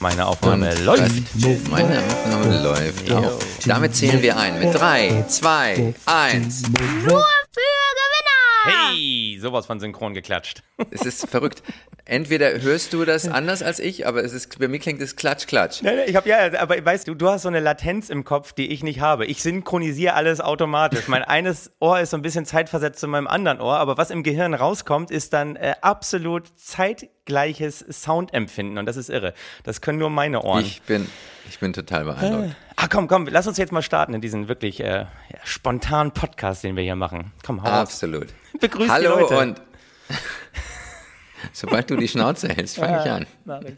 Meine Aufnahme Und läuft. Meine Aufnahme läuft auch. Damit zählen wir ein mit 3, 2, 1. Nur für Gewinner! Hey, sowas von synchron geklatscht. Es ist verrückt. Entweder hörst du das anders als ich, aber es ist, bei mir klingt es klatsch, klatsch. Nein, nein, ich habe ja, aber weißt du, du hast so eine Latenz im Kopf, die ich nicht habe. Ich synchronisiere alles automatisch. Mein eines Ohr ist so ein bisschen zeitversetzt zu meinem anderen Ohr, aber was im Gehirn rauskommt, ist dann äh, absolut zeitgleiches Soundempfinden und das ist irre. Das können nur meine Ohren. Ich bin, ich bin total beeindruckt. Ah, komm, komm, lass uns jetzt mal starten in diesen wirklich äh, ja, spontanen Podcast, den wir hier machen. Komm, hau. Absolut. Begrüß Hallo die Leute. und sobald du die Schnauze hältst, fange ich an. Mach ich.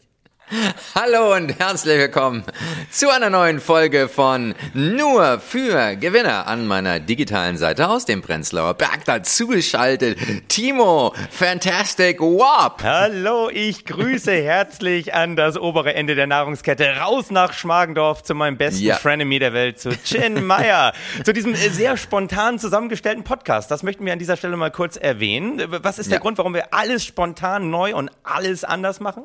Hallo und herzlich willkommen zu einer neuen Folge von Nur für Gewinner an meiner digitalen Seite aus dem Prenzlauer Berg dazugeschaltet. Timo, Fantastic Warp. Hallo, ich grüße herzlich an das obere Ende der Nahrungskette, raus nach Schmargendorf zu meinem besten Ja. Frenemy der Welt, zu Chin Meyer, zu diesem äh, sehr spontan zusammengestellten Podcast. Das möchten wir an dieser Stelle mal kurz erwähnen. Äh, Was ist der Ja. Grund, warum wir alles spontan neu und alles anders machen?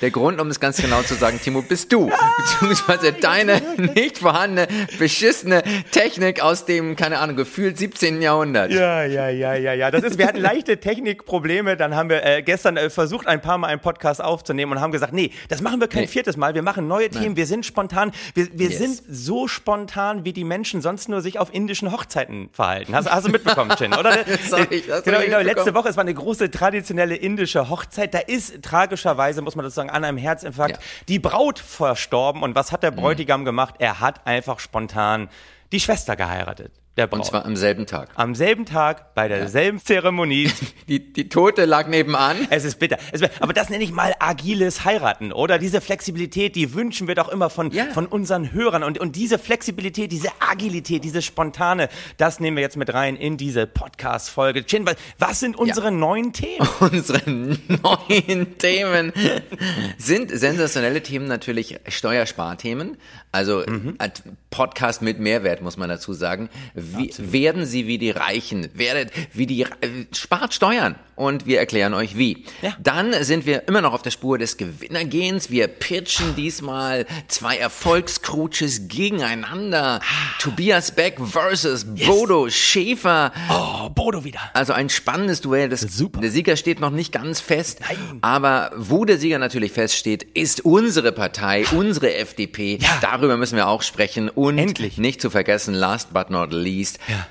Der Grund, um es ganz genau zu sagen, Timo, bist du. Beziehungsweise deine nicht vorhandene, beschissene Technik aus dem, keine Ahnung, gefühlt 17. Jahrhundert. Ja, ja, ja, ja, ja. Das ist, wir hatten leichte Technikprobleme. Dann haben wir äh, gestern äh, versucht, ein paar Mal einen Podcast aufzunehmen und haben gesagt, nee, das machen wir kein Nee. viertes Mal. Wir machen neue Themen. Wir sind spontan. Wir, wir Yes. sind so spontan, wie die Menschen sonst nur sich auf indischen Hochzeiten verhalten. Hast, hast du mitbekommen, Chin, oder? Hab ich- genau, genau, letzte. Woche, es war eine große traditionelle indische Hochzeit. Da ist tragischerweise, muss man das sagen, an einem Herzinfarkt Ja. Mhm. die Braut verstorben. Und was hat der Bräutigam gemacht? Er hat einfach spontan die Schwester geheiratet. Der Braut. Und zwar am selben Tag. Am selben Tag, bei derselben Zeremonie. Die, die Tote lag nebenan. Es ist bitter. Es aber das nenne ich mal agiles Heiraten, oder? Diese Flexibilität, die wünschen wir doch immer von, Ja. von unseren Hörern. Und, und diese Flexibilität, diese Agilität, diese Spontane, das nehmen wir jetzt mit rein in diese Podcast-Folge. Chin, was, was sind unsere neuen Themen? Unsere neuen Themen sind sensationelle Themen natürlich Steuersparthemen. Also Mhm. ein Podcast mit Mehrwert, muss man dazu sagen. Wie, werden Sie wie die Reichen, werdet wie die, äh, spart Steuern. Und wir erklären euch wie. Ja. Dann sind wir immer noch auf der Spur des Gewinnergehens. Wir pitchen diesmal zwei Erfolgscruiches gegeneinander. Tobias Beck versus Bodo Schäfer. Oh, Bodo wieder. Also ein spannendes Duell. Das, Super. Der Sieger steht noch nicht ganz fest. Nein. Aber wo der Sieger natürlich feststeht, ist unsere Partei, unsere FDP. Ja. Darüber müssen wir auch sprechen. Und Endlich. nicht zu vergessen, last but not least,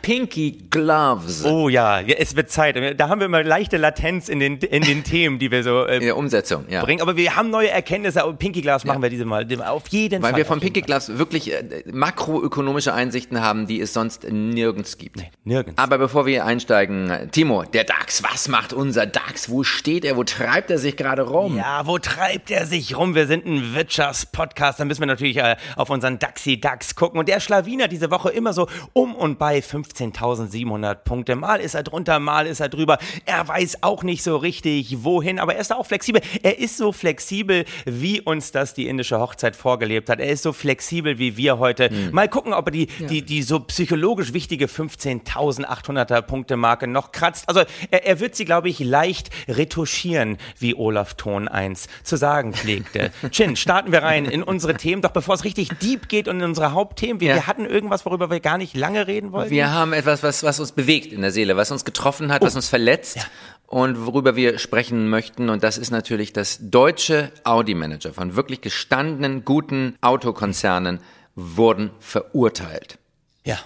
Pinky Gloves. Oh ja, ja, es wird Zeit. Da haben wir immer leichte Latenz in den, in den Themen, die wir so äh, In der Umsetzung, ja. bringen. Aber wir haben neue Erkenntnisse. Pinky Glas machen wir diese Mal. Auf jeden Weil Fall. wir von Pinky Gloves wirklich äh, makroökonomische Einsichten haben, die es sonst nirgends gibt. nirgends. Aber bevor wir einsteigen, Timo, der DAX, was macht unser DAX? Wo steht er? Wo treibt er sich gerade rum? Ja, wo treibt er sich rum? Wir sind ein Wirtschaftspodcast. Da müssen wir natürlich äh, auf unseren Daxi DAX gucken. Und der Schlawiner diese Woche immer so um und bei 15.700 Punkte. Mal ist er drunter, mal ist er drüber. Er weiß auch nicht so richtig, wohin, aber er ist auch flexibel. Er ist so flexibel, wie uns das die indische Hochzeit vorgelebt hat. Er ist so flexibel wie wir heute. Mal gucken, ob er die, die, die so psychologisch wichtige 15.800er Punkte Marke noch kratzt. Also er, er wird sie, glaube ich, leicht retuschieren, wie Olaf Thon 1 zu sagen pflegte. Chin, starten wir rein in unsere Themen. Doch bevor es richtig deep geht und in unsere Hauptthemen, wir, Ja. wir hatten irgendwas, worüber wir gar nicht lange reden wollten. Wir haben etwas, was, was uns bewegt in der Seele, was uns getroffen hat, was uns verletzt und worüber wir sprechen möchten. Und das ist natürlich das deutsche Audi-Manager von wirklich gestandenen, guten Autokonzernen wurden verurteilt. Ja.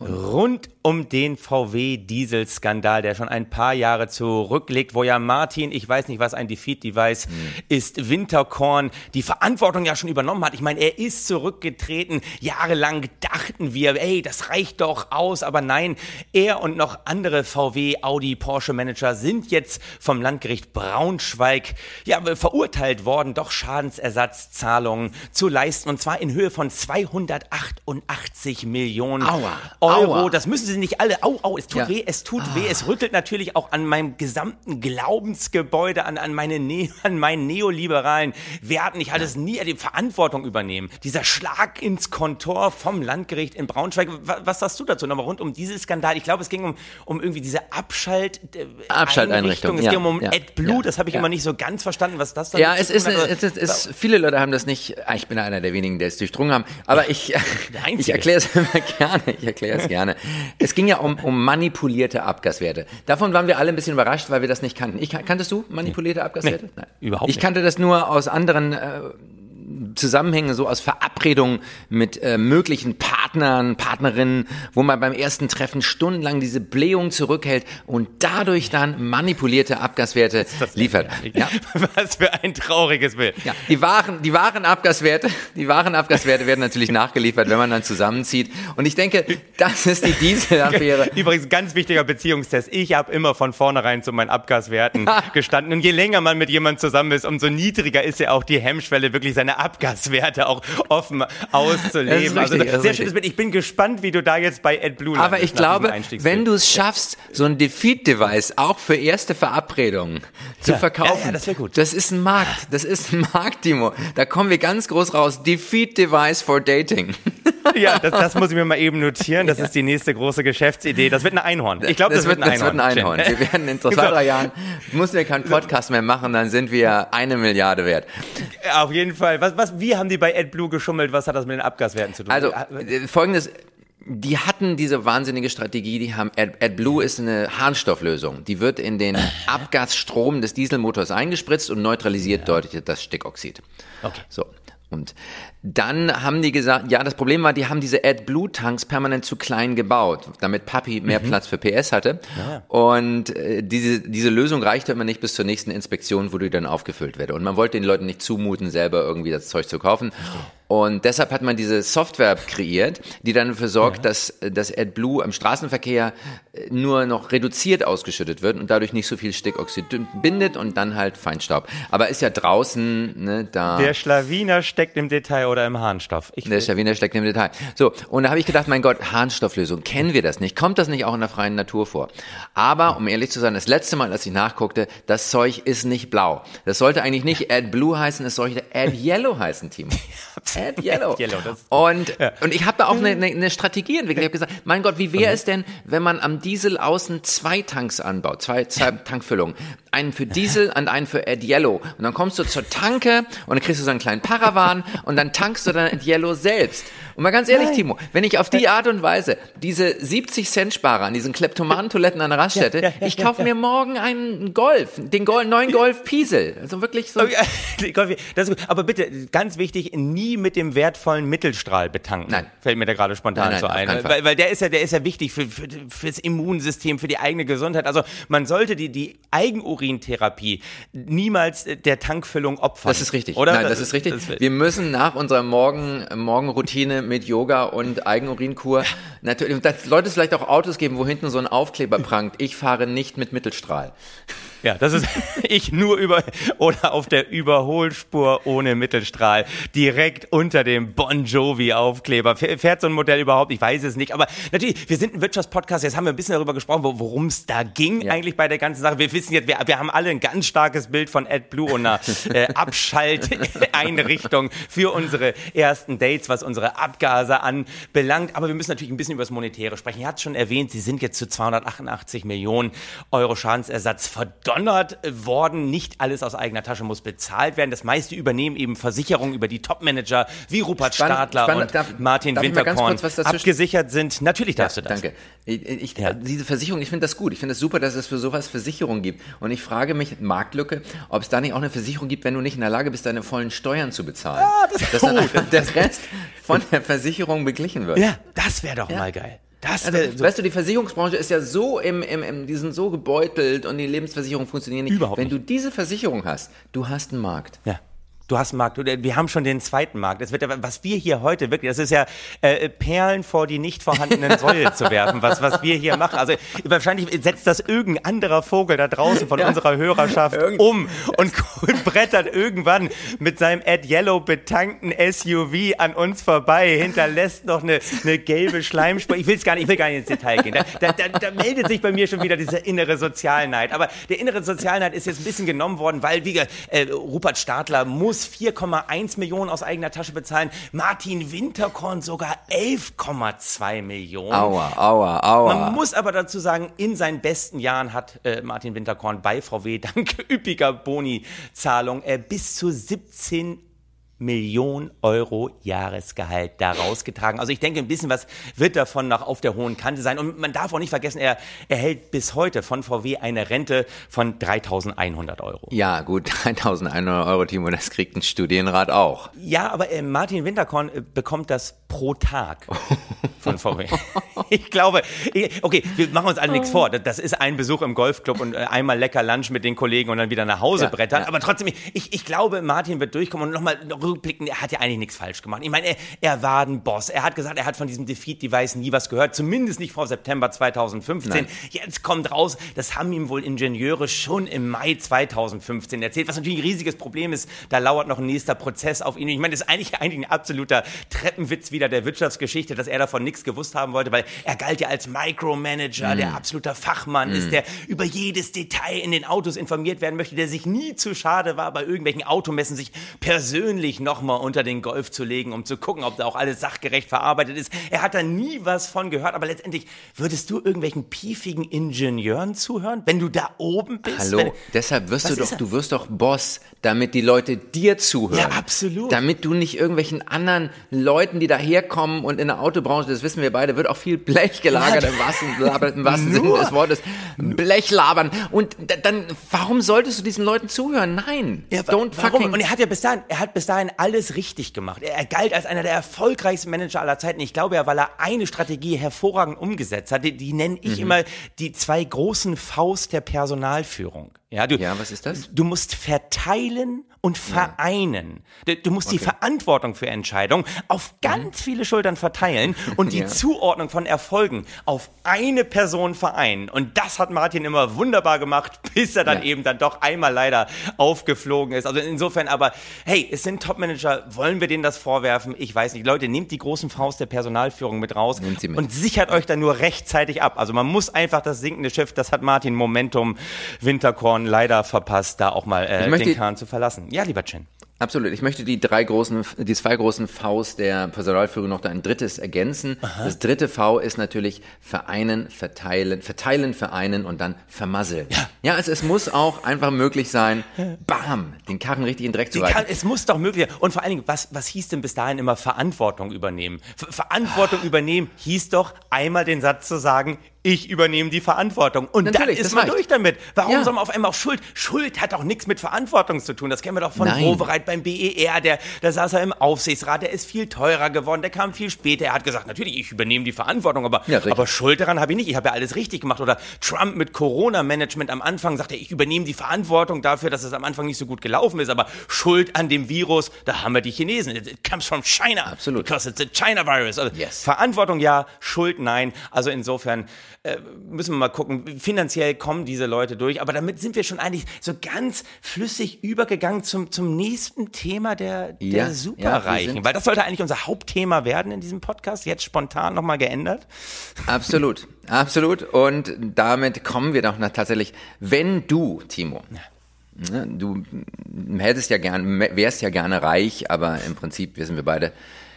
Rund um den VW-Dieselskandal, der schon ein paar Jahre zurückliegt, wo ja Martin, ich weiß nicht, was ein Defeat-Device ist, Winterkorn, die Verantwortung ja schon übernommen hat. Ich meine, er ist zurückgetreten. Jahrelang dachten wir, ey, das reicht doch aus. Aber nein, er und noch andere VW, Audi, Porsche-Manager sind jetzt vom Landgericht Braunschweig ja, verurteilt worden, doch Schadensersatzzahlungen zu leisten. Und zwar in Höhe von 288 Millionen Aua. Euro. Aua. Das müssen Sie sind nicht alle. Au, au, es tut Ja. weh, es tut weh. Es rüttelt natürlich auch an meinem gesamten Glaubensgebäude, an, an, meine ne an meinen neoliberalen Werten. Ich hatte es nie die Verantwortung übernehmen. Dieser Schlag ins Kontor vom Landgericht in Braunschweig. Was, was sagst du dazu nochmal rund um diesen Skandal? Ich glaube, es ging um, um irgendwie diese Abschalt äh, Abschalteinrichtung, Es ja, ging um ja, AdBlue. ja, Das habe ich ja. immer nicht so ganz verstanden, was das dann Ja, es ist, Also, es ist, es ist, viele Leute haben das nicht, ah, ich bin einer der wenigen, der es durchdrungen haben, aber ich, ich erkläre es immer gerne, ich erkläre es gerne. Es ging ja um, um manipulierte Abgaswerte. Davon waren wir alle ein bisschen überrascht, weil wir das nicht kannten. Ich, kanntest du manipulierte Abgaswerte? Nee, überhaupt Ich nicht. kannte das nur aus anderen äh, Zusammenhänge, so aus Verabredungen mit äh, möglichen Partnern, Partnerinnen, wo man beim ersten Treffen stundenlang diese Blähung zurückhält und dadurch dann manipulierte Abgaswerte liefert. Ja. Was für ein trauriges Bild. Ja, die wahren, die wahren Abgaswerte, die wahren Abgaswerte werden natürlich nachgeliefert, wenn man dann zusammenzieht. Und ich denke, das ist die Dieselaffäre. Übrigens, ganz wichtiger Beziehungstest. Ich habe immer von vornherein zu meinen Abgaswerten gestanden. Und je länger man mit jemandem zusammen ist, umso niedriger ist ja auch die Hemmschwelle, wirklich seine Abgaswerte auch offen auszuleben. Das ist richtig, also, sehr schönes Bild. Ich bin gespannt, wie du da jetzt bei AdBlue Aber ich glaube, wenn du es schaffst, so ein Defeat-Device auch für erste Verabredungen zu Ja, verkaufen, ja, ja, das wär gut. Das ist ein Markt. Das ist ein Markt, Timo. Da kommen wir ganz groß raus. Defeat-Device for Dating. Ja, das, das muss ich mir mal eben notieren. Das ist die nächste große Geschäftsidee. Das wird ein Einhorn. Ich glaube, das, wird ein das wird Einhorn. ein Einhorn. Wir werden in zwei, drei Jahren, müssen wir keinen Podcast mehr machen, dann sind wir eine Milliarde wert. Auf jeden Fall. Was, was, wie haben die bei AdBlue geschummelt? Was hat das mit den Abgaswerten zu tun? Also Äh, folgendes, die hatten diese wahnsinnige Strategie, die haben Ad, AdBlue ist eine Harnstofflösung. Die wird in den Abgasstrom des Dieselmotors eingespritzt und neutralisiert deutlich das Stickoxid. Okay. So. Und dann haben die gesagt, ja, das Problem war, die haben diese AdBlue-Tanks permanent zu klein gebaut, damit Papi mehr Platz für PS hatte. Und äh, diese, diese Lösung reichte immer nicht bis zur nächsten Inspektion, wo die dann aufgefüllt werde. Und man wollte den Leuten nicht zumuten, selber irgendwie das Zeug zu kaufen. Und deshalb hat man diese Software kreiert, die dann dafür sorgt, dass das AdBlue im Straßenverkehr äh, nur noch reduziert ausgeschüttet wird und dadurch nicht so viel Stickoxid bindet und dann halt Feinstaub. Aber ist ja draußen, ne, da. Der Schlawiner steckt im Detail oder im Harnstoff. Ich Der Schlawiner steckt im Detail. So, und da habe ich gedacht, mein Gott, Harnstofflösung, kennen wir das nicht? Kommt das nicht auch in der freien Natur vor? Aber, um ehrlich zu sein, das letzte Mal, als ich nachguckte, das Zeug ist nicht blau. Das sollte eigentlich nicht AdBlue heißen, es sollte AdYellow heißen, Timo. AdYellow. AdYellow, das- Und, und ich habe da auch eine, eine, eine Strategie entwickelt. Ich habe gesagt, mein Gott, wie wäre es denn, wenn man am Diesel außen zwei Tanks anbaut, zwei, zwei Tankfüllungen. Einen für Diesel und einen für AdYellow. Und dann kommst du zur Tanke und dann kriegst du so einen kleinen Paravan und dann tankst du dann AdYellow selbst. Und mal ganz ehrlich, Timo, wenn ich auf die Art und Weise diese 70 Cent Sparer an diesen Kleptomanen-Toiletten an der Raststätte, Ja, ja, ja, ich kaufe mir morgen einen Golf, den Gol neuen Golf Piesel. Also wirklich so. Gut. Aber bitte, ganz wichtig, nie mit dem wertvollen Mittelstrahl betanken. Nein. Fällt mir da gerade spontan Nein, nein, so ein. Weil, weil der ist ja, der ist ja wichtig für, für, fürs Immunsystem, für die eigene Gesundheit. Also man sollte die, die Eigenurintherapie niemals äh, der Tankfüllung opfern. Das ist richtig. Oder? Nein, das ist richtig. Wir müssen nach unserer Morgen, Morgenroutine mit Yoga und Eigenurinkur natürlich, dass Leute es vielleicht auch Autos geben, wo hinten so ein Aufkleber prangt. Ich fahre nicht mit Mittelstrahl. Ja, das ist ich nur über oder auf der Überholspur ohne Mittelstrahl direkt unter dem Bon Jovi Aufkleber. Fährt so ein Modell überhaupt? Ich weiß es nicht. Aber natürlich, wir sind ein Wirtschaftspodcast. Jetzt haben wir ein bisschen darüber gesprochen, wo- worum es da ging Ja. eigentlich bei der ganzen Sache. Wir wissen jetzt, wir, wir haben alle ein ganz starkes Bild von AdBlue und einer äh, Abschalteinrichtung für unsere ersten Dates, was unsere Abgase anbelangt. Aber wir müssen natürlich ein bisschen über das Monetäre sprechen. Ihr habt schon erwähnt, Sie sind jetzt zu 288 Millionen Euro Schadensersatz verdonnert worden. Nicht alles aus eigener Tasche muss bezahlt werden. Das meiste übernehmen eben Versicherungen über die Topmanager wie Rupert Spannend, Stadler spannend. und Darf- Martin darf Winterkorn abgesichert sind. Natürlich darfst du das. Danke. Ich, ich, Ja. Diese Versicherung, ich finde das gut. Ich finde es super, dass es für sowas Versicherungen gibt. Und ich frage mich, Marktlücke, ob es da nicht auch eine Versicherung gibt, wenn du nicht in der Lage bist, deine vollen Steuern zu bezahlen. das- dass dann oh, der Rest von der Versicherung beglichen wird. Ja, das wäre doch mal geil. Das Also, so weißt du, die Versicherungsbranche ist ja so im, im, im, die sind so gebeutelt und die Lebensversicherungen funktionieren nicht. Überhaupt Wenn nicht. du diese Versicherung hast, du hast einen Markt. Ja. Du hast einen Markt, wir haben schon den zweiten Markt. Es wird, was wir hier heute wirklich, das ist ja äh, Perlen vor die nicht vorhandenen Säule zu werfen, was, was wir hier machen. Also wahrscheinlich setzt das irgendein anderer Vogel da draußen von ja. unserer Hörerschaft Irgend um und brettert irgendwann mit seinem Ad Yellow betankten SUV an uns vorbei, hinterlässt noch eine, eine gelbe Schleimspur. Ich will es gar nicht, ich will gar nicht ins Detail gehen. Da, da, da, da meldet sich bei mir schon wieder dieser innere Sozialneid. Aber der innere Sozialneid ist jetzt ein bisschen genommen worden, weil, wie äh, Rupert Stadler muss muss 4,1 Millionen aus eigener Tasche bezahlen. Martin Winterkorn sogar 11,2 Millionen. Aua, aua, aua. Man muss aber dazu sagen, in seinen besten Jahren hat äh, Martin Winterkorn bei VW dank üppiger Boni-Zahlung äh, bis zu 17 Million Euro Jahresgehalt da rausgetragen. Also ich denke, ein bisschen was wird davon noch auf der hohen Kante sein. Und man darf auch nicht vergessen, er erhält bis heute von VW eine Rente von 3.100 Euro. Ja, gut, 3.100 Euro, Timo, das kriegt ein Studienrat auch. Ja, aber äh, Martin Winterkorn äh, bekommt das pro Tag von VW. ich glaube, okay, wir machen uns alle nichts vor. Das ist ein Besuch im Golfclub und äh, einmal lecker Lunch mit den Kollegen und dann wieder nach Hause ja, brettern. Ja. Aber trotzdem, ich, ich glaube, Martin wird durchkommen und nochmal rückblicken, er hat ja eigentlich nichts falsch gemacht. Ich meine, er, er war ein Boss. Er hat gesagt, er hat von diesem Defeat-Device nie was gehört, zumindest nicht vor September 2015. Nein. Jetzt kommt raus, das haben ihm wohl Ingenieure schon im Mai 2015 erzählt, was natürlich ein riesiges Problem ist. Da lauert noch ein nächster Prozess auf ihn. Ich meine, das ist eigentlich, eigentlich ein absoluter Treppenwitz wieder der Wirtschaftsgeschichte, dass er davon nichts gewusst haben wollte, weil er galt ja als Micromanager, mm. der absoluter Fachmann mm. ist, der über jedes Detail in den Autos informiert werden möchte, der sich nie zu schade war, bei irgendwelchen Automessen sich persönlich nochmal unter den Golf zu legen, um zu gucken, ob da auch alles sachgerecht verarbeitet ist. Er hat da nie was von gehört, aber letztendlich würdest du irgendwelchen piefigen Ingenieuren zuhören, wenn du da oben bist? Hallo, wenn, deshalb wirst du doch, du wirst doch Boss, damit die Leute dir zuhören. Ja, absolut. Damit du nicht irgendwelchen anderen Leuten, die daherkommen und in der Autobranche, das wissen wir beide, wird auch viel Blech gelagert ja, im wahrsten, im wahrsten Sinne des Wortes. Blech labern. Und dann, warum solltest du diesen Leuten zuhören? Nein. Ja, don't warum? fucking. Und er hat ja bis dahin, er hat bis dahin alles richtig gemacht. Er, er galt als einer der erfolgreichsten Manager aller Zeiten. Ich glaube ja, weil er eine Strategie hervorragend umgesetzt hat. Die, die nenne ich mhm. immer die zwei großen Faust der Personalführung. Ja, du, ja, was ist das? Du musst verteilen und vereinen. Du, du musst okay. die Verantwortung für Entscheidungen auf ganz mhm. viele Schultern verteilen und die ja. Zuordnung von Erfolgen auf eine Person vereinen. Und das hat Martin immer wunderbar gemacht, bis er dann ja. eben dann doch einmal leider aufgeflogen ist. Also insofern aber, hey, es sind Topmanager, wollen wir denen das vorwerfen? Ich weiß nicht. Leute, nehmt die großen Faust der Personalführung mit raus mit. und sichert euch dann nur rechtzeitig ab. Also man muss einfach das sinkende Schiff, das hat Martin Momentum Winterkorn Leider verpasst, da auch mal äh, den Kahn zu verlassen. Ja, lieber Chen. Absolut. Ich möchte die drei großen, die zwei großen Vs der Personalführung noch ein drittes ergänzen. Aha. Das dritte V ist natürlich vereinen, verteilen, verteilen, vereinen und dann vermasseln. Ja, ja es, es muss auch einfach möglich sein, bam, den Karren richtig in den Dreck zu reiten. Es muss doch möglich sein. Und vor allen Dingen, was, was hieß denn bis dahin immer Verantwortung übernehmen? Ver Verantwortung ah. übernehmen hieß doch einmal den Satz zu sagen, ich übernehme die Verantwortung. Und Natürlich, dann ist man reicht. durch damit. Warum ja. soll man auf einmal auch Schuld? Schuld hat doch nichts mit Verantwortung zu tun. Das kennen wir doch von Wovereit beim BER. Der, da saß er im Aufsichtsrat, der ist viel teurer geworden, der kam viel später. Er hat gesagt, natürlich, ich übernehme die Verantwortung, aber, ja, aber Schuld daran habe ich nicht. Ich habe ja alles richtig gemacht. Oder Trump mit Corona-Management am Anfang sagte, ich übernehme die Verantwortung dafür, dass es am Anfang nicht so gut gelaufen ist. Aber Schuld an dem Virus, da haben wir die Chinesen. It comes from China. Absolut. Because it's a China virus. Also yes. Verantwortung ja, Schuld nein. Also insofern äh, müssen wir mal gucken. Finanziell kommen diese Leute durch, aber damit sind wir schon eigentlich so ganz flüssig übergegangen zum, zum nächsten Thema der, der ja, Superreichen. Ja, Weil das sollte eigentlich unser Hauptthema werden in diesem Podcast, jetzt spontan nochmal geändert. Absolut, absolut. Und damit kommen wir doch tatsächlich, wenn du, Timo, ne, Du hättest ja gern, wärst ja gerne reich, aber im Prinzip wissen wir beide,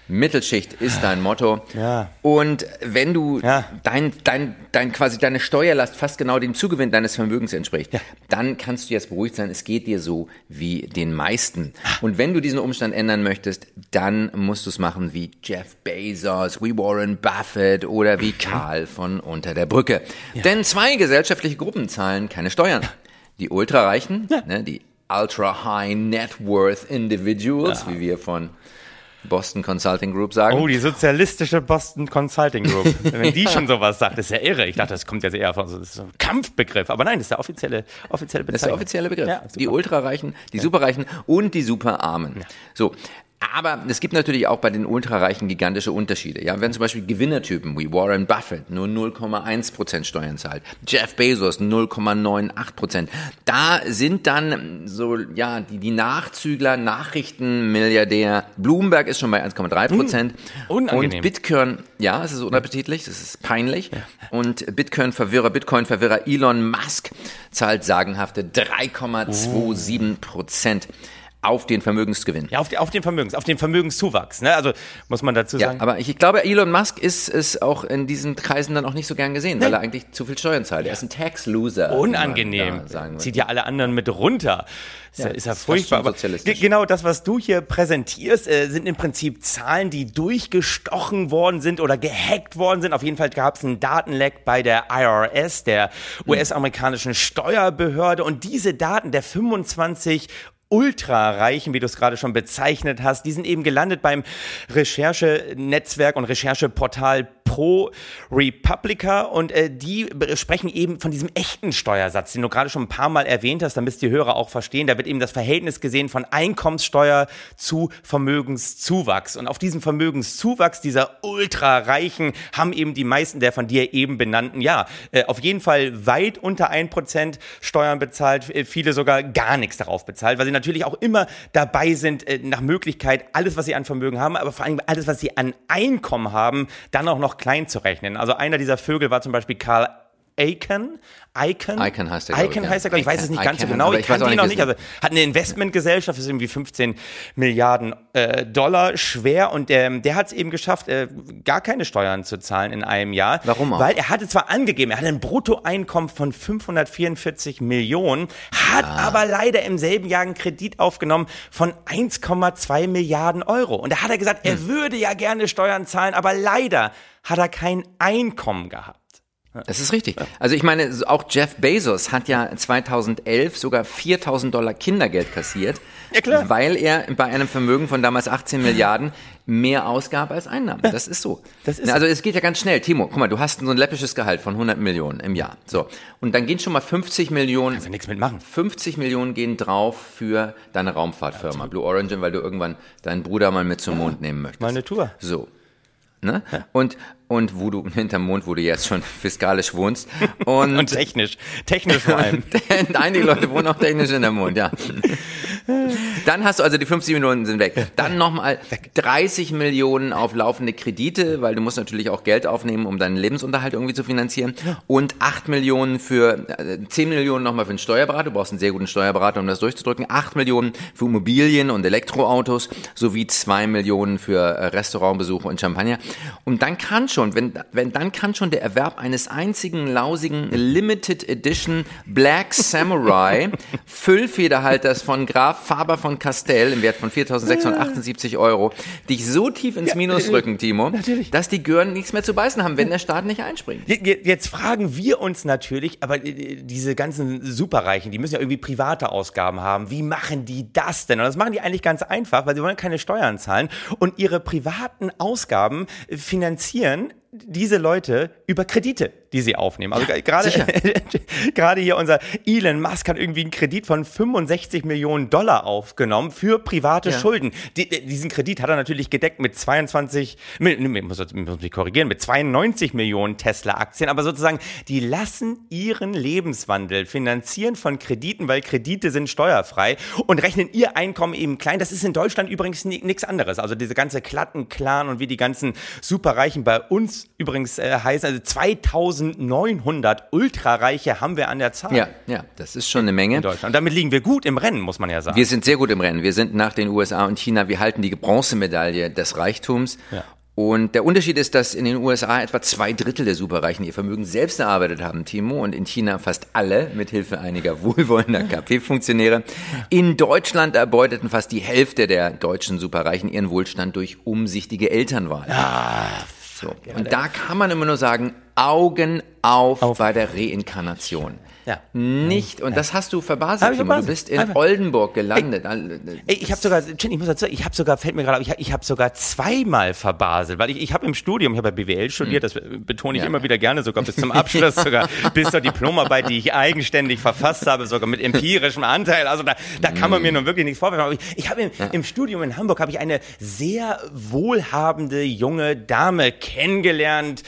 Mittelschicht ist dein Motto. Ja. Und wenn du ja. dein, dein, dein, quasi deine Steuerlast fast genau dem Zugewinn deines Vermögens entspricht, ja. dann kannst du jetzt beruhigt sein, es geht dir so wie den meisten. Und wenn du diesen Umstand ändern möchtest, dann musst du es machen wie Jeff Bezos, wie Warren Buffett oder wie Karl von Unter der Brücke. Denn zwei gesellschaftliche Gruppen zahlen keine Steuern. Die Ultrareichen, ne, die Ultra High Net Worth Individuals, wie wir von Boston Consulting Group sagen. Oh, die sozialistische Boston Consulting Group. Wenn die schon sowas sagt, ist ja irre. Ich dachte, das kommt jetzt eher von so, so einem Kampfbegriff. Aber nein, das ist der offizielle, offizielle Bezeichnung. Das ist der offizielle Begriff. Ja, die. Ultrareichen, die Superreichen und die Superarmen. So. Aber es gibt natürlich auch bei den Ultrareichen gigantische Unterschiede. Ja, wenn zum Beispiel Gewinnertypen wie Warren Buffett nur 0,1% Steuern zahlt, Jeff Bezos 0,98%, da sind dann so, ja, die, die Nachzügler, Nachrichtenmilliardär, Bloomberg ist schon bei 1,3%. unangenehm. Und Bitcoin, ja, es ist unappetitlich, das ist peinlich. Und Bitcoin-Verwirrer, Bitcoin-Verwirrer Elon Musk zahlt sagenhafte 3,27 Prozent auf den Vermögensgewinn. Ja, auf, die, auf den Vermögens, auf den Vermögenszuwachs. Ne? Also muss man dazu Ja, sagen. aber ich, ich glaube, Elon Musk ist es auch in diesen Kreisen dann auch nicht so gern gesehen, weil er eigentlich zu viel Steuern zahlt. Er ist ein Tax-Loser. Unangenehm. sagen Zieht ja alle anderen mit runter. Ist ja, ist ja ist furchtbar. Aber genau das, was du hier präsentierst, äh, sind im Prinzip Zahlen, die durchgestochen worden sind oder gehackt worden sind. Auf jeden Fall gab es einen Datenleck bei der IRS, der US-amerikanischen Steuerbehörde. Und diese Daten der 25 Ultrareichen, wie du es gerade schon bezeichnet hast, die sind eben gelandet beim Recherchenetzwerk und Rechercheportal Pro Republica und äh, die sprechen eben von diesem echten Steuersatz, den du gerade schon ein paar Mal erwähnt hast, damit die Hörer auch verstehen. Da wird eben das Verhältnis gesehen von Einkommenssteuer zu Vermögenszuwachs. Und auf diesem Vermögenszuwachs dieser Ultrareichen haben eben die meisten der von dir eben benannten, ja, äh, auf jeden Fall weit unter 1% Steuern bezahlt, äh, viele sogar gar nichts darauf bezahlt, weil sie natürlich auch immer dabei sind, äh, nach Möglichkeit alles, was sie an Vermögen haben, aber vor allem alles, was sie an Einkommen haben, dann auch noch klein zu rechnen. Also einer dieser Vögel war zum Beispiel Karl Icahn. Icahn? Icahn heißt er, glaub ich, ja. heißt er, glaub ich. Weiß es nicht ganz so genau. Ich kannte auch ihn noch nicht. Also hat eine Investmentgesellschaft, ist irgendwie 15 Milliarden äh, Dollar schwer und ähm, der hat es eben geschafft, äh, gar keine Steuern zu zahlen in einem Jahr. Warum auch? Weil er hatte zwar angegeben, er hatte ein Bruttoeinkommen von 544 Millionen, hat Ah. aber leider im selben Jahr einen Kredit aufgenommen von 1,2 Milliarden Euro. Und da hat er gesagt, Hm. er würde ja gerne Steuern zahlen, aber leider hat er kein Einkommen gehabt. Das ist richtig. Also ich meine, auch Jeff Bezos hat ja 2011 sogar 4000 Dollar Kindergeld kassiert, Ja, klar. weil er bei einem Vermögen von damals 18 Milliarden mehr ausgab als Einnahmen. Das ist so. Das ist- also es geht ja ganz schnell. Timo, guck mal, du hast so ein läppisches Gehalt von 100 Millionen im Jahr. So. Und dann gehen schon mal 50 Millionen Kannst du nichts mitmachen. 50 Millionen gehen drauf für deine Raumfahrtfirma Blue Origin, weil du irgendwann deinen Bruder mal mit zum Mond nehmen möchtest. Mal eine Tour. So. Ne? Und, und wo du, hinterm Mond, wo du jetzt schon fiskalisch wohnst. Und, Und technisch. Technisch vor allem. Einige Leute wohnen auch technisch in der Mond, ja. Dann hast du also die 50 Millionen sind weg. Dann nochmal 30 Millionen auf laufende Kredite, weil du musst natürlich auch Geld aufnehmen, um deinen Lebensunterhalt irgendwie zu finanzieren. Und 8 Millionen für, äh, 10 Millionen nochmal für einen Steuerberater. Du brauchst einen sehr guten Steuerberater, um das durchzudrücken. 8 Millionen für Immobilien und Elektroautos sowie 2 Millionen für äh, Restaurantbesuche und Champagner. Und dann kann schon, wenn, wenn dann kann schon der Erwerb eines einzigen lausigen Limited Edition Black Samurai Füllfederhalters von Graf Faber von Castell im Wert von 4.678 Euro dich so tief ins Minus drücken, Timo, dass die Gören nichts mehr zu beißen haben, wenn der Staat nicht einspringt. Je- je- Jetzt fragen wir uns natürlich, aber äh, diese ganzen Superreichen, die müssen ja irgendwie private Ausgaben haben. Wie machen die das denn? Und das machen die eigentlich ganz einfach, weil sie wollen keine Steuern zahlen und ihre privaten Ausgaben äh, finanzieren diese Leute über Kredite, die sie aufnehmen. Also gerade gerade hier unser Elon Musk hat irgendwie einen Kredit von 65 Millionen Dollar aufgenommen für private Ja. Schulden. Die, diesen Kredit hat er natürlich gedeckt mit 22, mit, muss, muss mich korrigieren, mit 92 Millionen Tesla-Aktien. Aber sozusagen, die lassen ihren Lebenswandel finanzieren von Krediten, weil Kredite sind steuerfrei und rechnen ihr Einkommen eben klein. Das ist in Deutschland übrigens ni- nichts anderes. Also diese ganze Klatten-Clan und wie die ganzen Superreichen bei uns übrigens äh, heißen, also 2900 Ultrareiche haben wir an der Zahl Ja, ja, das ist schon eine Menge. in Deutschland. Und damit liegen wir gut im Rennen, muss man ja sagen. Wir sind sehr gut im Rennen. Wir sind nach den USA und China, wir halten die Bronzemedaille des Reichtums. Ja. Und der Unterschied ist, dass in den USA etwa zwei Drittel der Superreichen ihr Vermögen selbst erarbeitet haben, Timo, und in China fast alle mit Hilfe einiger wohlwollender KP-Funktionäre. In Deutschland erbeuteten fast die Hälfte der deutschen Superreichen ihren Wohlstand durch umsichtige Elternwahl. So. Und da kann man immer nur sagen, Augen auf, bei der Reinkarnation. Ja. nicht, und das hast du verbaselt, Hab. Du bist in Einfach. Oldenburg gelandet. Ey, ich habe sogar, ich muss dazu, ich habe sogar, fällt mir gerade auf, ich, habe sogar zweimal verbaselt, weil ich, ich habe im Studium, ich habe ja BWL studiert, das betone ich Ja. immer wieder gerne, sogar bis zum Abschluss, sogar bis zur Diplomarbeit, die ich eigenständig verfasst habe, sogar mit empirischem Anteil. Also da, da kann man mir nun wirklich nichts vorwerfen. Aber ich, ich habe im, im Studium in Hamburg habe ich eine sehr wohlhabende junge Dame kennengelernt,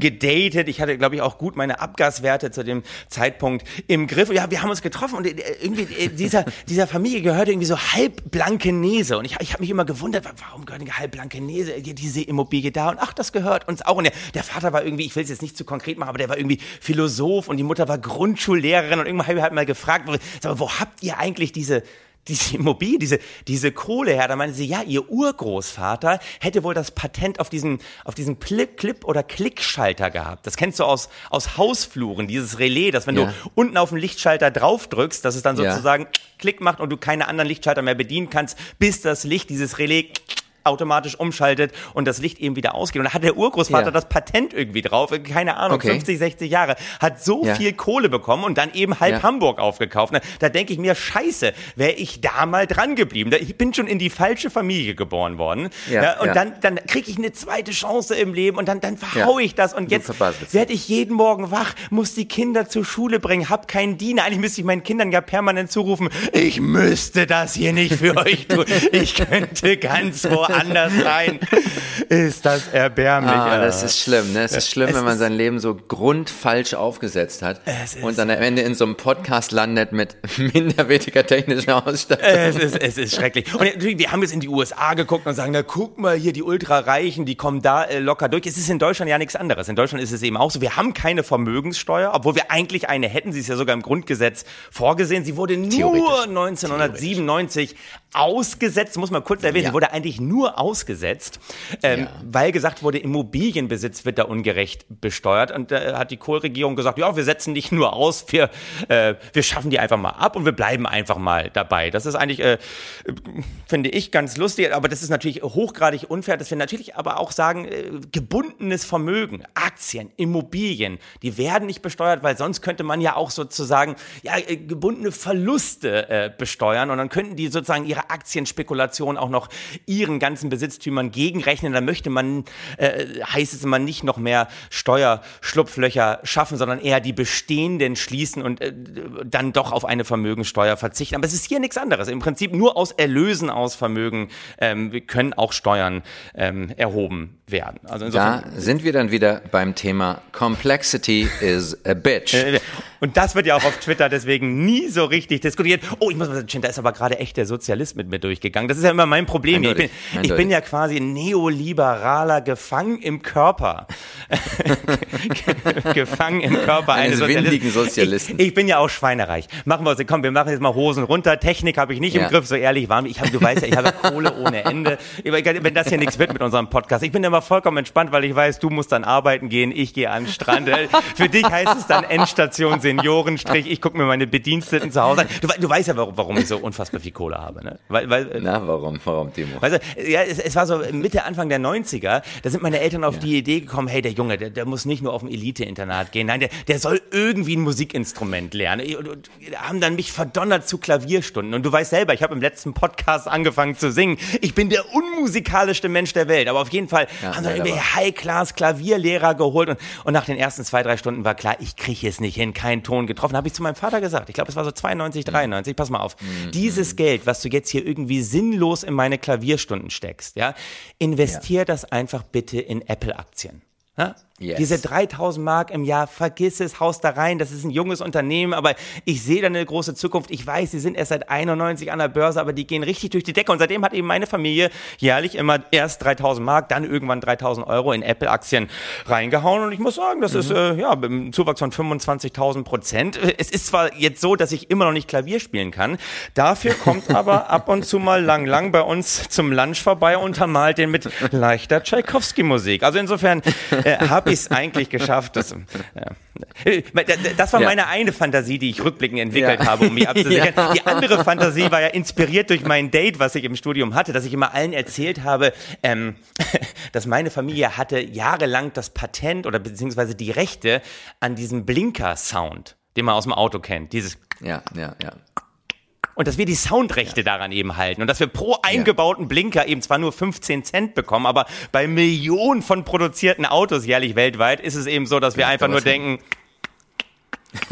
gedatet. Ich hatte, glaube ich, auch gut meine Abgaswerte zu dem Zeitpunkt im Griff. Ja, wir haben uns getroffen und äh, irgendwie äh, dieser, dieser Familie gehörte irgendwie so halb Blankenese. Und ich, ich habe mich immer gewundert, wa- warum gehört eine halb Blankenese äh, diese Immobilie da? Und ach, das gehört uns auch. Und der, der Vater war irgendwie, ich will es jetzt nicht zu konkret machen, aber der war irgendwie Philosoph und die Mutter war Grundschullehrerin. Und irgendwann habe ich halt mal gefragt, sag mal, wo habt ihr eigentlich diese diese Immobilie, diese, diese Kohle her, da meinte sie, ja, ihr Urgroßvater hätte wohl das Patent auf diesen, auf diesen Clip, Clip oder Klickschalter gehabt. Das kennst du aus, aus Hausfluren, dieses Relais, dass wenn Ja. du unten auf den Lichtschalter drauf drückst, dass es dann Ja. sozusagen Klick macht und du keine anderen Lichtschalter mehr bedienen kannst, bis das Licht, dieses Relais automatisch umschaltet und das Licht eben wieder ausgeht. Und da hat der Urgroßvater Ja. das Patent irgendwie drauf, keine Ahnung, Okay. 50, 60 Jahre, hat so Ja. viel Kohle bekommen und dann eben halb Ja. Hamburg aufgekauft. Da, denke ich mir, scheiße, wäre ich da mal dran geblieben. Ich bin schon in die falsche Familie geboren worden. Und dann, dann kriege ich eine zweite Chance im Leben und dann, dann verhau ich das. Und jetzt werde ich jeden Morgen wach, muss die Kinder zur Schule bringen, hab keinen Diener. Eigentlich müsste ich meinen Kindern ja permanent zurufen, ich müsste das hier nicht für euch tun. Ich könnte ganz woanders sein. Ist das erbärmlich. Ah, das ist schlimm, ne? Es ist schlimm, Es wenn man sein Leben so grundfalsch aufgesetzt hat Es ist- und dann am Ende in so einem Podcast landet mit minderwertiger technischer Ausstattung. Es ist, es ist schrecklich. Und natürlich, wir haben jetzt in die USA geguckt und sagen, na guck mal hier, die Ultrareichen, die kommen da äh, locker durch. Es ist in Deutschland ja nichts anderes. In Deutschland ist es eben auch so, wir haben keine Vermögenssteuer, obwohl wir eigentlich eine hätten. Sie ist ja sogar im Grundgesetz vorgesehen. Sie wurde nur Theoretisch. 1997 ausgesetzt, muss man kurz erwähnen, Ja. wurde eigentlich nur ausgesetzt, ähm, Ja. weil gesagt wurde, Immobilienbesitz wird da ungerecht besteuert. Und da hat die Kohl-Regierung gesagt, ja, wir setzen nicht nur aus, wir, äh, wir schaffen die einfach mal ab und wir bleiben einfach mal dabei. Das ist eigentlich, äh, finde ich, ganz lustig, aber das ist natürlich hochgradig unfair, dass wir natürlich aber auch sagen, äh, gebundenes Vermögen, Aktien, Immobilien, die werden nicht besteuert, weil sonst könnte man ja auch sozusagen ja, äh, gebundene Verluste äh, besteuern und dann könnten die sozusagen ihre Aktienspekulation auch noch ihren ganzen Besitztümern gegenrechnen. Da möchte man, äh, heißt es immer, nicht noch mehr Steuerschlupflöcher schaffen, sondern eher die bestehenden schließen und äh, dann doch auf eine Vermögensteuer verzichten. Aber es ist hier nichts anderes. Im Prinzip nur aus Erlösen aus Vermögen ähm, können auch Steuern ähm, erhoben werden. Also. Da sind wir dann wieder beim Thema Complexity is a bitch. Äh, Und das wird ja auch auf Twitter deswegen nie so richtig diskutiert. Oh, ich muss mal sagen, da ist aber gerade echt der Sozialist mit mir durchgegangen. Das ist ja immer mein Problem. Ich bin, Eindeutig, ich eindeutig. bin ja quasi neoliberaler gefangen im Körper. gefangen im Körper Eines eines windigen Sozialisten. Ich, ich bin ja auch schweinereich. Machen wir, komm, wir machen jetzt mal Hosen runter. Technik habe ich nicht Ja. im Griff, so ehrlich waren wir. Ich habe, du weißt ja, ich habe Kohle ohne Ende. Wenn das hier nichts wird mit unserem Podcast. Ich bin immer vollkommen entspannt, weil ich weiß, du musst dann arbeiten gehen, ich gehe an den Strand. Für dich heißt es dann Endstation Seniorenstrich. Ich gucke mir meine Bediensteten zu Hause an. Du, du weißt ja, warum, warum ich so unfassbar viel Kohle habe, ne? Weil, weil, Na, warum, warum, Timo? Weißt du, ja, es, es war so Mitte, Anfang der 90er, da sind meine Eltern auf die Idee gekommen, hey, der Junge, der, der muss nicht nur auf ein Elite-Internat gehen, nein, der, der soll irgendwie ein Musikinstrument lernen. Und, und haben dann mich verdonnert zu Klavierstunden. Und du weißt selber, ich habe im letzten Podcast angefangen zu singen. Ich bin der unmusikalischste Mensch der Welt. Aber auf jeden Fall Ja, haben dann irgendwie High-Class-Klavierlehrer geholt. Und, und nach den ersten zwei, drei Stunden war klar, ich kriege es nicht hin, keinen Ton getroffen. Habe ich zu meinem Vater gesagt. Ich glaube, es war so 92, 93. Pass mal auf. Dieses Geld, was du jetzt hier irgendwie sinnlos in meine Klavierstunden steckst, ja, investier das einfach bitte in Apple-Aktien. Ja? Yes. Diese 3000 Mark im Jahr, vergiss es, haust da rein. Das ist ein junges Unternehmen, aber ich sehe da eine große Zukunft. Ich weiß, sie sind erst seit 91 an der Börse, aber die gehen richtig durch die Decke. Und seitdem hat eben meine Familie jährlich immer erst 3000 Mark, dann irgendwann 3000 Euro in Apple-Aktien reingehauen. Und ich muss sagen, das ist äh, ja einem Zuwachs von 25.000 Prozent. Es ist zwar jetzt so, dass ich immer noch nicht Klavier spielen kann. Dafür kommt aber ab und zu mal Lang Lang bei uns zum Lunch vorbei und untermalt den mit leichter Tchaikovsky-Musik. Also insofern äh, habe ich es eigentlich geschafft. Das, ja. Äh, das war Ja. meine eine Fantasie, die ich rückblickend entwickelt Ja. habe, um mich abzusichern. Die andere Fantasie war ja inspiriert durch mein Date, was ich im Studium hatte, dass ich immer allen erzählt habe, ähm, dass meine Familie hatte jahrelang das Patent oder beziehungsweise die Rechte an diesem Blinker-Sound. den man aus dem Auto kennt. Dieses Ja, ja, ja. Und dass wir die Soundrechte daran eben halten. Und dass wir pro eingebauten Blinker eben zwar nur 15 Cent bekommen, aber bei Millionen von produzierten Autos jährlich weltweit ist es eben so, dass wir Ja, einfach nur denken,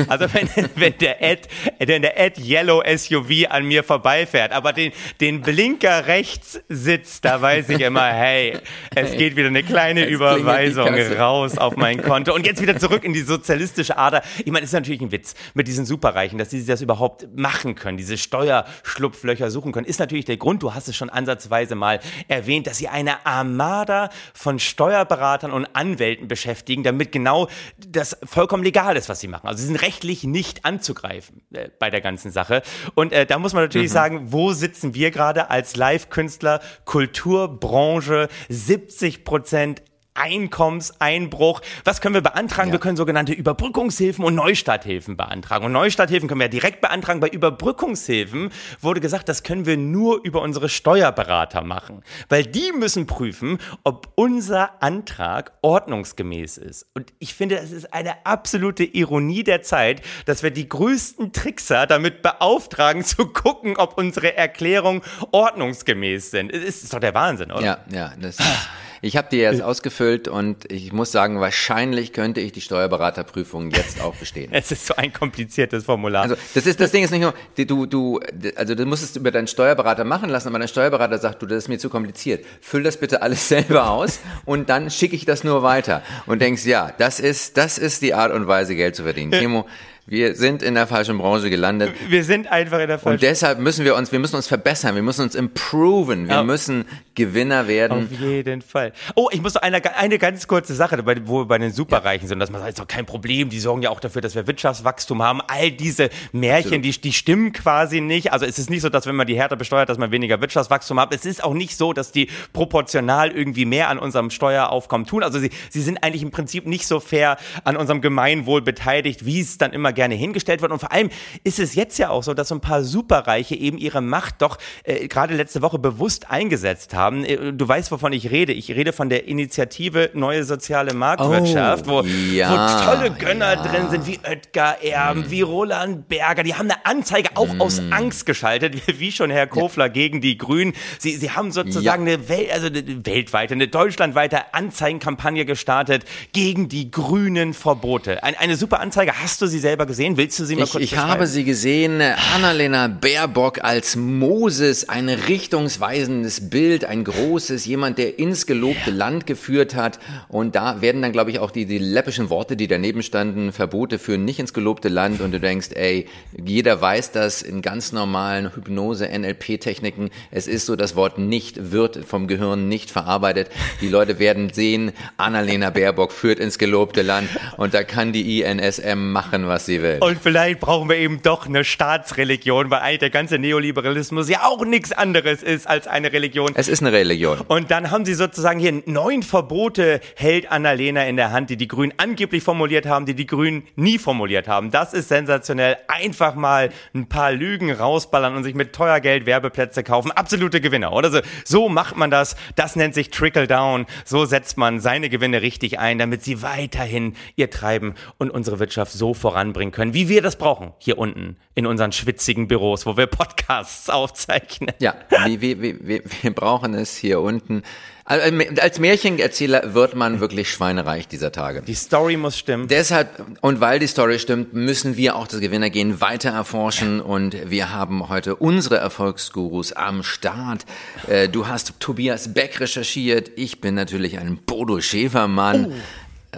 also wenn, wenn der Ad, wenn der Ad Yellow SUV an mir vorbeifährt, aber den, den Blinker rechts sitzt, da weiß ich immer, hey, es geht wieder eine kleine Überweisung raus auf mein Konto und jetzt wieder zurück in die sozialistische Ader. Ich meine, es ist natürlich ein Witz mit diesen Superreichen, dass sie das überhaupt machen können, diese Steuerschlupflöcher suchen können, ist natürlich der Grund, du hast es schon ansatzweise mal erwähnt, dass sie eine Armada von Steuerberatern und Anwälten beschäftigen, damit genau das vollkommen legal ist, was sie machen. Also sie sind rechtlich nicht anzugreifen äh, bei der ganzen Sache. Und äh, da muss man natürlich sagen, wo sitzen wir gerade als Live-Künstler, Kulturbranche, 70 Prozent Einkommenseinbruch. Was können wir beantragen? Wir können sogenannte Überbrückungshilfen und Neustarthilfen beantragen. Und Neustarthilfen können wir ja direkt beantragen. Bei Überbrückungshilfen wurde gesagt, das können wir nur über unsere Steuerberater machen. Weil die müssen prüfen, ob unser Antrag ordnungsgemäß ist. Und ich finde, es ist eine absolute Ironie der Zeit, dass wir die größten Trickser damit beauftragen, zu gucken, ob unsere Erklärungen ordnungsgemäß sind. Es ist doch der Wahnsinn, oder? Ja, ja, das ist, ich habe die jetzt ausgefüllt und ich muss sagen, wahrscheinlich könnte ich die Steuerberaterprüfung jetzt auch bestehen. Es ist so ein kompliziertes Formular. Also das ist das Ding ist nicht nur du du also du musst es über deinen Steuerberater machen lassen, aber dein Steuerberater sagt, du das ist mir zu kompliziert. Füll das bitte alles selber aus und dann schicke ich das nur weiter und denkst, ja, das ist das ist die Art und Weise Geld zu verdienen. Timo, wir sind in der falschen Branche gelandet. wir sind einfach in der Und falschen. deshalb müssen wir uns, wir müssen uns verbessern, wir müssen uns improven, wir Ja. müssen Gewinner werden. Auf jeden Fall. Oh, ich muss noch eine, eine ganz kurze Sache, wo wir bei den Superreichen sind, dass man sagt, ist doch kein Problem, die sorgen ja auch dafür, dass wir Wirtschaftswachstum haben. All diese Märchen, die, die stimmen quasi nicht. Also es ist nicht so, dass wenn man die härter besteuert, dass man weniger Wirtschaftswachstum hat. Es ist auch nicht so, dass die proportional irgendwie mehr an unserem Steueraufkommen tun. Also sie, sie sind eigentlich im Prinzip nicht so fair an unserem Gemeinwohl beteiligt, wie es dann immer gerne hingestellt wird. Und vor allem ist es jetzt ja auch so, dass so ein paar Superreiche eben ihre Macht doch äh, gerade letzte Woche bewusst eingesetzt haben. Äh, Du weißt, wovon ich rede. Ich rede von der Initiative Neue Soziale Marktwirtschaft, wo, Oh, ja, wo tolle Gönner ja. Hm. drin sind, wie Oetker Erben, wie Roland Berger. Die haben eine Anzeige auch aus Angst geschaltet, wie, schon Herr Kofler gegen die Grünen. Sie, sie haben sozusagen Ja. eine Welt, also eine weltweite, eine deutschlandweite Anzeigenkampagne gestartet gegen die grünen Verbote. Ein, eine super Anzeige. Hast du sie selber gesehen? Willst du sie mal Ich, kurz ich habe sie gesehen, Annalena Baerbock als Moses, ein richtungsweisendes Bild, ein großes, jemand, der ins gelobte Land geführt hat. Und da werden dann, glaube ich, auch die, die läppischen Worte, die daneben standen, Verbote führen nicht ins gelobte Land. Und du denkst, ey, jeder weiß das in ganz normalen Hypnose, NLP-Techniken. Es ist so, das Wort nicht wird vom Gehirn nicht verarbeitet. Die Leute werden sehen, Annalena Baerbock führt ins gelobte Land. Und da kann die INSM machen, was sie will. Und vielleicht brauchen wir eben doch eine Staatsreligion, weil eigentlich der ganze Neoliberalismus ja auch nichts anderes ist als eine Religion. Es ist eine Religion. Und dann haben sie sozusagen hier neun Verbote hält Annalena in der Hand, die die Grünen angeblich formuliert haben, die die Grünen nie formuliert haben. Das ist sensationell. Einfach mal ein paar Lügen rausballern und sich mit teuer Geld Werbeplätze kaufen. Absolute Gewinner, oder? So, so macht man das. Das nennt sich Trickle Down. So setzt man seine Gewinne richtig ein, damit sie weiterhin ihr Treiben und unsere Wirtschaft so voranbringen können, wie wir das brauchen. Hier unten in unseren schwitzigen Büros, wo wir Podcasts aufzeichnen. Ja, wir, wir, wir, wir brauchen es hier unten. Also, Als Märchenerzähler wird man wirklich schweinereich dieser Tage. Die Story muss stimmen. Deshalb, und weil die Story stimmt, müssen wir auch das Gewinnergehen weiter erforschen und wir haben heute unsere Erfolgsgurus am Start. Äh, Du hast Tobias Beck recherchiert, ich bin natürlich ein Bodo Schäfermann.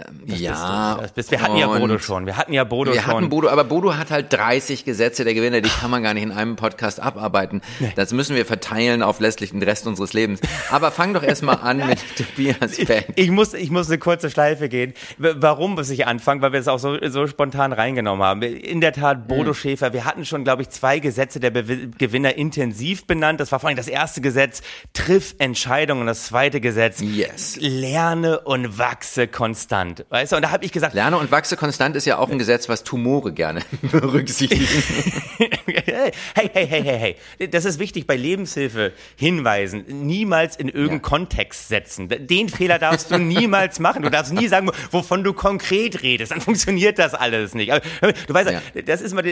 Ähm, ja, Das bist, wir hatten ja Bodo schon. Wir hatten ja Bodo wir schon. hatten Bodo, aber Bodo hat halt 30 Gesetze der Gewinner, die kann man gar nicht in einem Podcast abarbeiten. Das müssen wir verteilen auf letztlich den Rest unseres Lebens. Aber fang doch erstmal an mit Tobias Beck. Ich muss, ich muss eine kurze Schleife gehen. Warum muss ich anfangen? Weil wir es auch so, so spontan reingenommen haben. In der Tat. Bodo Schäfer, wir hatten schon, glaube ich, zwei Gesetze der Bewi- Gewinner intensiv benannt. Das war vor allem das erste Gesetz, triff Entscheidungen. Und das zweite Gesetz, Yes. lerne und wachse konstant. Konstant, weißt du? Und da habe ich gesagt, Lerne und wachse konstant ist ja auch ein Gesetz, was Tumore gerne berücksichtigen. hey, hey, hey, hey, hey, das ist wichtig bei Lebenshilfe hinweisen, niemals in irgendeinen Ja. Kontext setzen. Den Fehler darfst du niemals machen. Du darfst nie sagen, wovon du konkret redest. Dann funktioniert das alles nicht. Aber, du weißt, Ja. das ist mal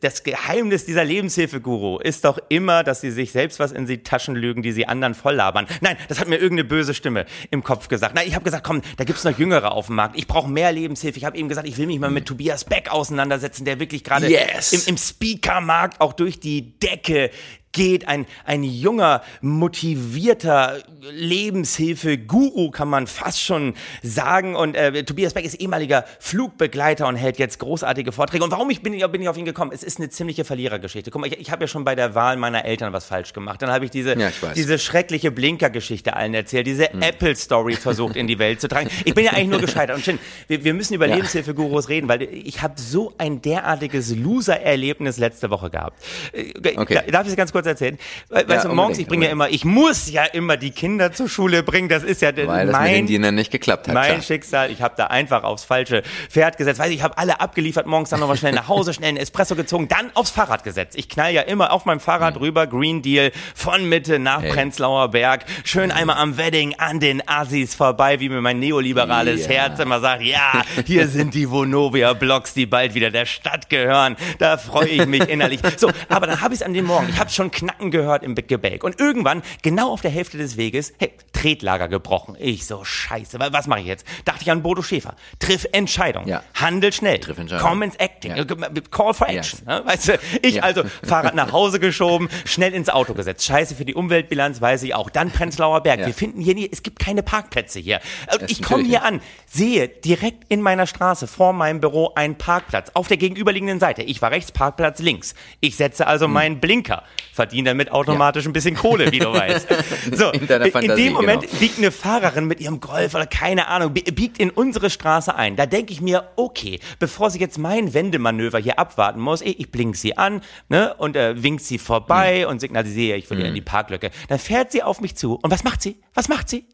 das Geheimnis dieser Lebenshilfeguru ist doch immer, dass sie sich selbst was in die Taschen lügen, die sie anderen voll labern. Nein, das hat mir irgendeine böse Stimme im Kopf gesagt. Nein, ich habe gesagt, komm, da gibt's noch Jüngere auf dem Markt. Ich brauche mehr Lebenshilfe. Ich habe eben gesagt, ich will mich mal mit Tobias Beck auseinandersetzen, der wirklich gerade Yes. im, im Speakermarkt auch durch die Decke geht. Ein, ein junger, motivierter Lebenshilfe-Guru, kann man fast schon sagen. Und äh, Tobias Beck ist ehemaliger Flugbegleiter und hält jetzt großartige Vorträge. Und warum ich bin, ich bin ich auf ihn gekommen? Es ist eine ziemliche Verlierergeschichte. Guck mal, ich, ich habe ja schon bei der Wahl meiner Eltern was falsch gemacht. Dann habe ich diese, Ja, ich diese schreckliche Blinker-Geschichte allen erzählt, diese Apple-Story versucht in die Welt zu tragen. Ich bin ja eigentlich nur gescheitert. Und Shin, wir, wir müssen über Ja. Lebenshilfe-Gurus reden, weil ich habe so ein derartiges Loser-Erlebnis letzte Woche gehabt. Äh, Okay. da- Darf ich es ganz kurz erzählen? Weil, weißt du, morgens, ich bringe ja immer, ich muss ja immer die Kinder zur Schule bringen. Das ist ja Weil das mein Dienern nicht geklappt hat. mein klar. Schicksal, ich habe da einfach aufs falsche Pferd gesetzt. Weiß ich, ich habe alle abgeliefert, morgens dann nochmal schnell nach Hause, schnell einen Espresso gezogen, dann aufs Fahrrad gesetzt. Ich knall ja immer auf meinem Fahrrad rüber, Green Deal, von Mitte nach Mhm. Hey. Prenzlauer Berg, schön einmal am Wedding an den Assis vorbei, wie mir mein neoliberales Ja. Herz immer sagt, ja, hier sind die Vonovia-Blocks, die bald wieder der Stadt gehören. Da freue ich mich innerlich. So, aber dann habe ich es an dem Morgen, ich habe schon Knacken gehört im Gebälk. Und irgendwann, genau auf der Hälfte des Weges, hey, Tretlager gebrochen. Ich so, scheiße, wa- was mache ich jetzt? Dachte ich an Bodo Schäfer. Triff Entscheidung. Ja. Handel schnell. Triff Entscheidung. Komm ins Acting. Ja. Call for Action. ne? Weißt du, ich Ja. also Fahrrad nach Hause geschoben, schnell ins Auto gesetzt. Scheiße für die Umweltbilanz, weiß ich auch. Dann Prenzlauer Berg. Ja. Wir finden hier nie, es gibt keine Parkplätze hier. Und Das ich komme hier an, sehe direkt in meiner Straße vor meinem Büro einen Parkplatz auf der gegenüberliegenden Seite. Ich war rechts, Parkplatz links. Ich setze Hm. also meinen Blinker, verdiene damit automatisch ein bisschen Kohle, wie du weißt. So, In Fantasie, dem Moment genau. biegt eine Fahrerin mit ihrem Golf oder keine Ahnung, bi- biegt in unsere Straße ein. Da denke ich mir, okay, bevor sie jetzt mein Wendemanöver hier abwarten muss, ich, ich blink sie an ne, und äh, wink sie vorbei Hm. und signalisiere, ich will ihr in die Parklücke. Dann fährt sie auf mich zu und was macht sie? Was macht sie?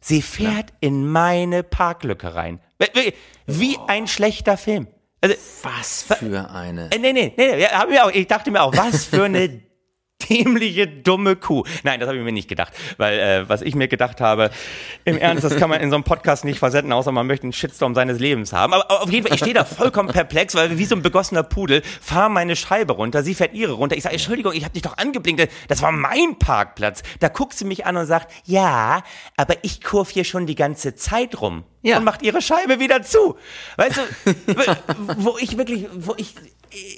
Sie fährt in meine Parklücke rein. Wie- ein schlechter Film. Also, Was für eine. äh, nee, nee, nee, nee, ja, hab ich, auch, ich dachte mir auch, was für eine dämliche, dumme Kuh. Nein, das habe ich mir nicht gedacht, weil äh, was ich mir gedacht habe, im Ernst, das kann man in so einem Podcast nicht versenden, außer man möchte einen Shitstorm seines Lebens haben. Aber, aber auf jeden Fall, ich stehe da vollkommen perplex, weil wie so ein begossener Pudel fahr meine Scheibe runter, sie fährt ihre runter. Ich sage, Entschuldigung, ich habe dich doch angeblinkt, das war mein Parkplatz. Da guckt sie mich an und sagt, ja, aber ich kurv hier schon die ganze Zeit rum. Ja. Und macht ihre Scheibe wieder zu. Weißt du, wo ich wirklich, wo ich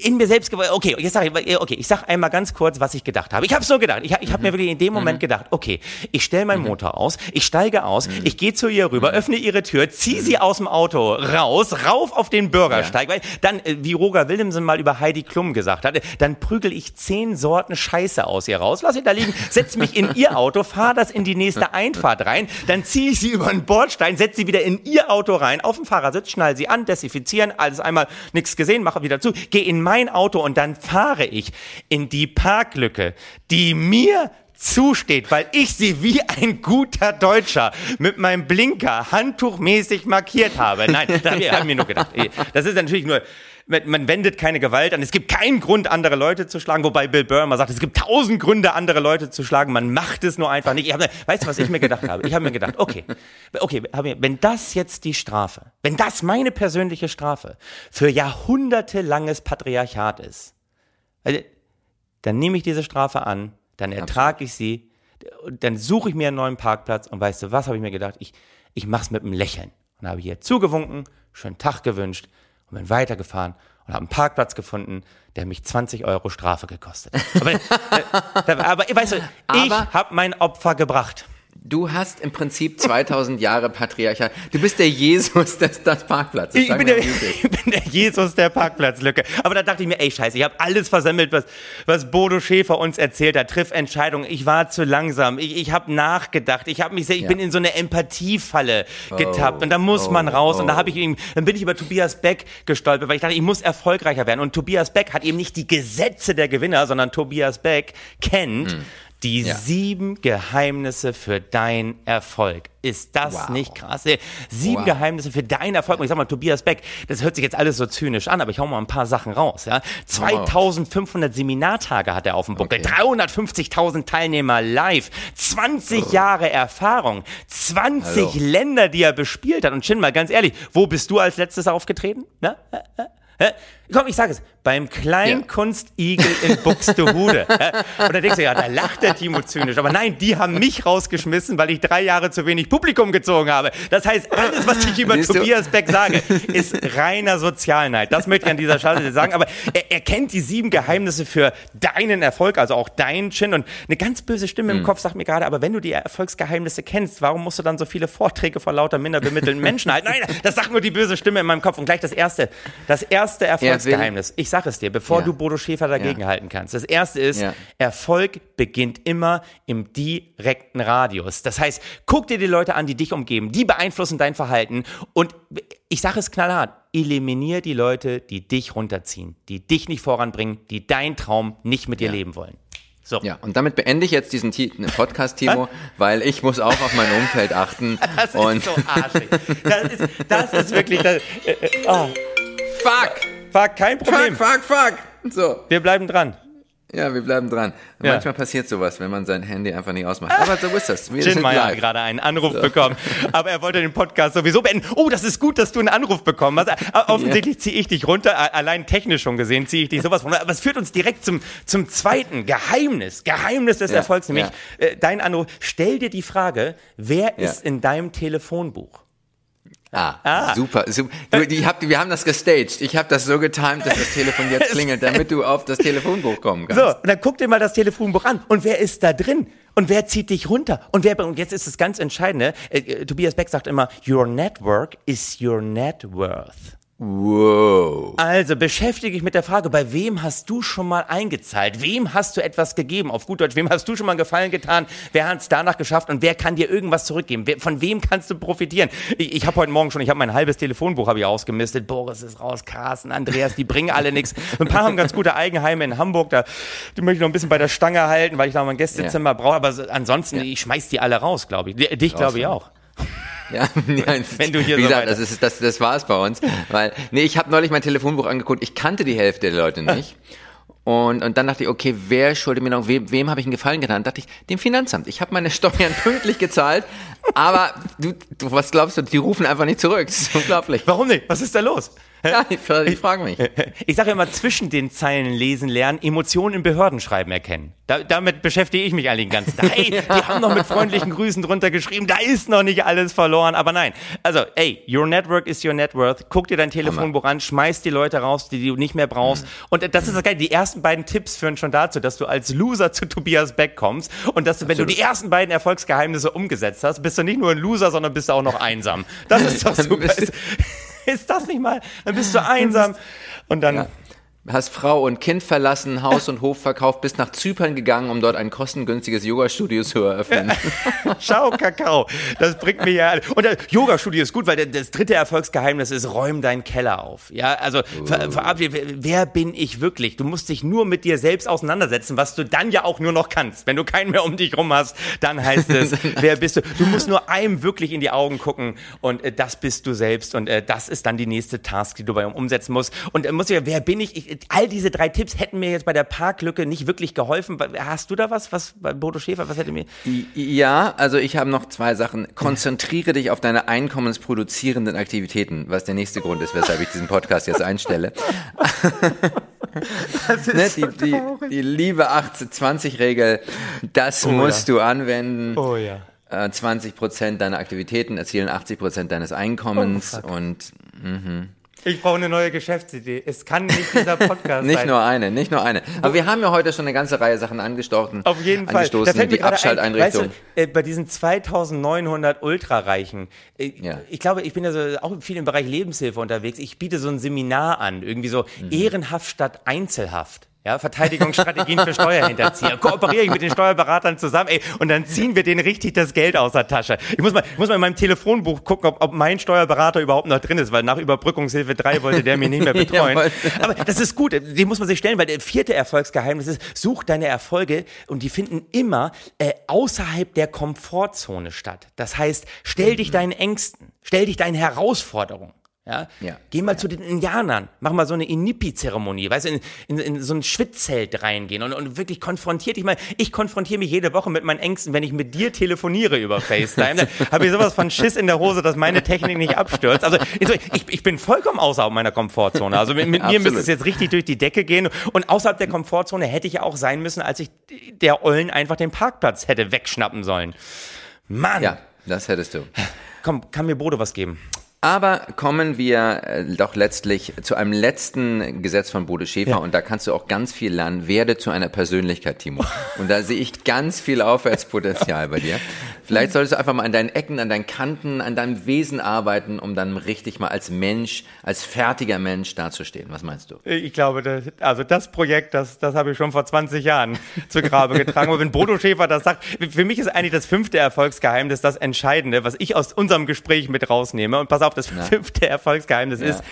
in mir selbst gewollt, okay, jetzt sag ich, okay, ich sag einmal ganz kurz, was ich gedacht habe. Ich habe so gedacht. Ich, ich habe mir wirklich in dem Moment gedacht, okay, ich stelle meinen Motor aus, ich steige aus, ich gehe zu ihr rüber, öffne ihre Tür, ziehe sie aus dem Auto raus, rauf auf den Bürgersteig, weil dann, äh, wie Roger Willemsen mal über Heidi Klum gesagt hat, dann prügel ich zehn Sorten Scheiße aus ihr raus, lass sie da liegen, setz mich in ihr Auto, fahr das in die nächste Einfahrt rein, dann ziehe ich sie über den Bordstein, setz sie wieder in ihr Auto rein, auf dem Fahrersitz, schnall sie an, desinfizieren, alles einmal nichts gesehen, mache wieder zu, gehe in mein Auto und dann fahre ich in die Parklücke, die mir zusteht, weil ich sie wie ein guter Deutscher mit meinem Blinker handtuchmäßig markiert habe. Nein, da habe ich hab mir nur gedacht. Das ist natürlich nur, man wendet keine Gewalt an. Es gibt keinen Grund, andere Leute zu schlagen, wobei Bill Burr mal sagt, es gibt tausend Gründe, andere Leute zu schlagen. Man macht es nur einfach nicht. Ich hab, weißt du, was ich mir gedacht habe? Ich habe mir gedacht, okay, okay, wenn das jetzt die Strafe, wenn das meine persönliche Strafe für jahrhundertelanges Patriarchat ist, also, dann nehme ich diese Strafe an, dann ertrage ich sie, dann suche ich mir einen neuen Parkplatz und weißt du, was habe ich mir gedacht? Ich, ich mach's mit einem Lächeln. Und habe hier zugewunken, schönen Tag gewünscht und bin weitergefahren und habe einen Parkplatz gefunden, der mich 20 Euro Strafe gekostet hat. Aber, äh, aber weißt du, ich Aber- habe mein Opfer gebracht. Du hast im Prinzip 2000 Jahre Patriarchat. Du bist der Jesus des, des Parkplatzes. Ich bin, der, ich bin der Jesus der Parkplatzlücke. Aber da dachte ich mir, ey, scheiße, ich habe alles versemmelt, was, was Bodo Schäfer uns erzählt hat. Triff Entscheidungen. Ich war zu langsam. Ich, ich habe nachgedacht. Ich habe mich sehr, ich Ja. bin in so eine Empathiefalle getappt. Und da muss man raus. Und da habe ich ihm, dann bin ich über Tobias Beck gestolpert, weil ich dachte, ich muss erfolgreicher werden. Und Tobias Beck hat eben nicht die Gesetze der Gewinner, sondern Tobias Beck kennt Die Ja. sieben Geheimnisse für deinen Erfolg. Ist das Wow. nicht krass? Sieben Wow. Geheimnisse für deinen Erfolg. Und ich sag mal, Tobias Beck, das hört sich jetzt alles so zynisch an, aber ich hau mal ein paar Sachen raus. Ja? 2500 Seminartage hat er auf dem Buckel, Okay. 350.000 Teilnehmer live, 20 Jahre Erfahrung, 20 Hallo. Länder, die er bespielt hat. Und Shin, mal ganz ehrlich, wo bist du als letztes aufgetreten? Na? Komm, ich sage es, beim Kleinkunstigel in Buxtehude. Und da denkst du, ja, da lacht der Timo zynisch. Aber nein, die haben mich rausgeschmissen, weil ich drei Jahre zu wenig Publikum gezogen habe. Das heißt, alles, was ich über? Tobias Beck sage, ist reiner Sozialneid. Das möchte ich an dieser Stelle sagen. Aber er, er kennt die sieben Geheimnisse für deinen Erfolg, also auch deinen Chin. Und eine ganz böse Stimme im Kopf sagt mir gerade, aber wenn du die Erfolgsgeheimnisse kennst, warum musst du dann so viele Vorträge vor lauter minder bemittelten Menschen halten? Nein, das sagt nur die böse Stimme in meinem Kopf. Und gleich das erste, das erste Erfolgsgeheimnis. Ich sage es dir, bevor Ja. du Bodo Schäfer dagegen Ja. halten kannst. Das erste ist, Ja. Erfolg beginnt immer im direkten Radius. Das heißt, guck dir die Leute an, die dich umgeben. Die beeinflussen dein Verhalten. Und ich sage es knallhart, eliminier die Leute, die dich runterziehen, die dich nicht voranbringen, die deinen Traum nicht mit dir leben wollen. So. Ja, und damit beende ich jetzt diesen Ti- Podcast, Timo, weil ich muss auch auf mein Umfeld achten. Das ist so arschig. Das ist, das ist wirklich, das, äh, oh, fuck! War kein Problem. Fuck, fuck, fuck! So, Wir bleiben dran. ja, wir bleiben dran. Ja. Manchmal passiert sowas, wenn man sein Handy einfach nicht ausmacht. Aber so ist das. Wir Jin sind Meyer hat gerade einen Anruf bekommen, aber er wollte den Podcast sowieso beenden. Oh, das ist gut, dass du einen Anruf bekommen hast. Äh, Offensichtlich ziehe ich dich runter, allein technisch schon gesehen ziehe ich dich sowas runter. Aber es führt uns direkt zum, zum zweiten Geheimnis, Geheimnis des Ja, Erfolgs, nämlich ja. äh, dein Anruf. Stell dir die Frage, wer Ja. ist in deinem Telefonbuch? Ah, super, super. Du, die habt, wir haben das gestaged. Ich habe das so getimt, dass das Telefon jetzt klingelt, damit du auf das Telefonbuch kommen kannst. So, und dann guck dir mal das Telefonbuch an. Und wer ist da drin? Und wer zieht dich runter? Und wer, und jetzt ist das ganz Entscheidende. Äh, äh, Tobias Beck sagt immer, your network is your net worth. Wow. Also beschäftige dich mit der Frage, bei wem hast du schon mal eingezahlt? Wem hast du etwas gegeben? Auf gut Deutsch, wem hast du schon mal einen Gefallen getan? Wer hat es danach geschafft und wer kann dir irgendwas zurückgeben? Wer, von wem kannst du profitieren? Ich, ich habe heute Morgen schon, ich habe mein halbes Telefonbuch habe ich ausgemistet. Boris ist raus, Carsten, Andreas, die bringen alle nichts. Ein paar haben ganz gute Eigenheime in Hamburg, da die möchte ich noch ein bisschen bei der Stange halten, weil ich da mein Gästezimmer brauche. Aber so- ansonsten, ich schmeiß die alle raus, glaube ich. Di- Dich glaube ich auch. Ja, ja, Wenn du hier wie so gesagt, weiter- das, ist, das, das war es bei uns. Weil, nee, ich habe neulich mein Telefonbuch angeguckt, ich kannte die Hälfte der Leute nicht. Und, und dann dachte ich, okay, wer schuldet mir noch, wem, wem habe ich einen Gefallen getan? Dachte ich, dem Finanzamt. Ich habe meine Steuern pünktlich gezahlt, aber du, du, was glaubst du, die rufen einfach nicht zurück. Das ist unglaublich. Warum nicht? Was ist da los? Ja, ich, ich frage mich. Ich sage immer, zwischen den Zeilen lesen lernen, Emotionen im Behördenschreiben erkennen. Da, damit beschäftige ich mich eigentlich den ganzen Tag. Hey, die haben noch mit freundlichen Grüßen drunter geschrieben, da ist noch nicht alles verloren. Aber nein, also, ey, your network is your net worth. Guck dir dein Telefonbuch an, schmeiß die Leute raus, die du nicht mehr brauchst. Und das ist das geil. Die ersten beiden Tipps führen schon dazu, dass du als Loser zu Tobias Beck kommst. Und dass du, wenn du die ersten beiden Erfolgsgeheimnisse umgesetzt hast, bist du nicht nur ein Loser, sondern bist du auch noch einsam. Das ist doch super. Ist, das nicht mal? Dann bist du einsam. Und dann. Ja. Hast Frau und Kind verlassen, Haus und Hof verkauft, bist nach Zypern gegangen, um dort ein kostengünstiges Yoga-Studio zu eröffnen. Schau, Kakao. Das bringt mir ja. Und das Yoga-Studio ist gut, weil das dritte Erfolgsgeheimnis ist, räum deinen Keller auf. Ja, also ver, verabschiede, wer bin ich wirklich? Du musst dich nur mit dir selbst auseinandersetzen, was du dann ja auch nur noch kannst. Wenn du keinen mehr um dich rum hast, dann heißt es, wer bist du? Du musst nur einem wirklich in die Augen gucken und äh, das bist du selbst und äh, das ist dann die nächste Task, die du bei ihm umsetzen musst. Und äh, muss ich, wer bin ich? ich? All diese drei Tipps hätten mir jetzt bei der Parklücke nicht wirklich geholfen. Hast du da was, was bei Bodo Schäfer, was hätte mir? Ja, also ich habe noch zwei Sachen. Konzentriere dich auf deine einkommensproduzierenden Aktivitäten, was der nächste Grund ist, weshalb ich diesen Podcast jetzt einstelle. ne, die, die, die liebe 18-20-Regel, das musst du anwenden. Oh ja. Äh, 20 Prozent deiner Aktivitäten erzielen 80 Prozent deines Einkommens Oh, und Ich brauche eine neue Geschäftsidee. Es kann nicht dieser Podcast nicht sein. nur eine, nicht nur eine. Aber wir haben ja heute schon eine ganze Reihe Sachen angestoßen. Auf jeden Fall. Angestoßen, mir die gerade ein, Abschalteinrichtung. Weißt du, äh, bei diesen 2900 Ultrareichen, äh, Ja. ich glaube, ich bin ja so auch viel im Bereich Lebenshilfe unterwegs. Ich biete so ein Seminar an, irgendwie so Mhm. ehrenhaft statt Einzelhaft. Ja, Verteidigungsstrategien für Steuerhinterzieher. Kooperiere ich mit den Steuerberatern zusammen, ey, und dann ziehen wir denen richtig das Geld aus der Tasche. Ich muss mal, ich muss mal in meinem Telefonbuch gucken, ob, ob mein Steuerberater überhaupt noch drin ist, weil nach Überbrückungshilfe 3 wollte der mich nicht mehr betreuen. Aber das ist gut, den muss man sich stellen, weil der vierte Erfolgsgeheimnis ist, such deine Erfolge und die finden immer äh, außerhalb der Komfortzone statt. Das heißt, stell dich deinen Ängsten, stell dich deinen Herausforderungen. Ja? Ja. Geh mal zu den Indianern, mach mal so eine Inipi-Zeremonie, weißt du, in, in, in so ein Schwitzzelt reingehen und, und wirklich konfrontiert dich mal. Ich konfrontiere mich jede Woche mit meinen Ängsten, wenn ich mit dir telefoniere über FaceTime. Dann habe ich sowas von Schiss in der Hose, dass meine Technik nicht abstürzt. Also ich, ich bin vollkommen außerhalb meiner Komfortzone. Also mit, mit mir müsste es jetzt richtig durch die Decke gehen. Und außerhalb der Komfortzone hätte ich ja auch sein müssen, als ich der Ollen einfach den Parkplatz hätte wegschnappen sollen. Mann, Ja, das hättest du. komm, kann mir Bodo was geben? Aber kommen wir äh, doch letztlich zu einem letzten Gesetz von Bode Schäfer Ja. und da kannst du auch ganz viel lernen. Werde zu einer Persönlichkeit, Timo. Und da sehe ich ganz viel Aufwärtspotenzial bei dir. Vielleicht solltest du einfach mal an deinen Ecken, an deinen Kanten, an deinem Wesen arbeiten, um dann richtig mal als Mensch, als fertiger Mensch dazustehen. Was meinst du? Ich glaube, das, also das Projekt, das, das habe ich schon vor 20 Jahren zu Grabe getragen. Aber wenn Bodo Schäfer das sagt, für mich ist eigentlich das fünfte Erfolgsgeheimnis das Entscheidende, was ich aus unserem Gespräch mit rausnehme. Und pass auf, das fünfte Erfolgsgeheimnis ist,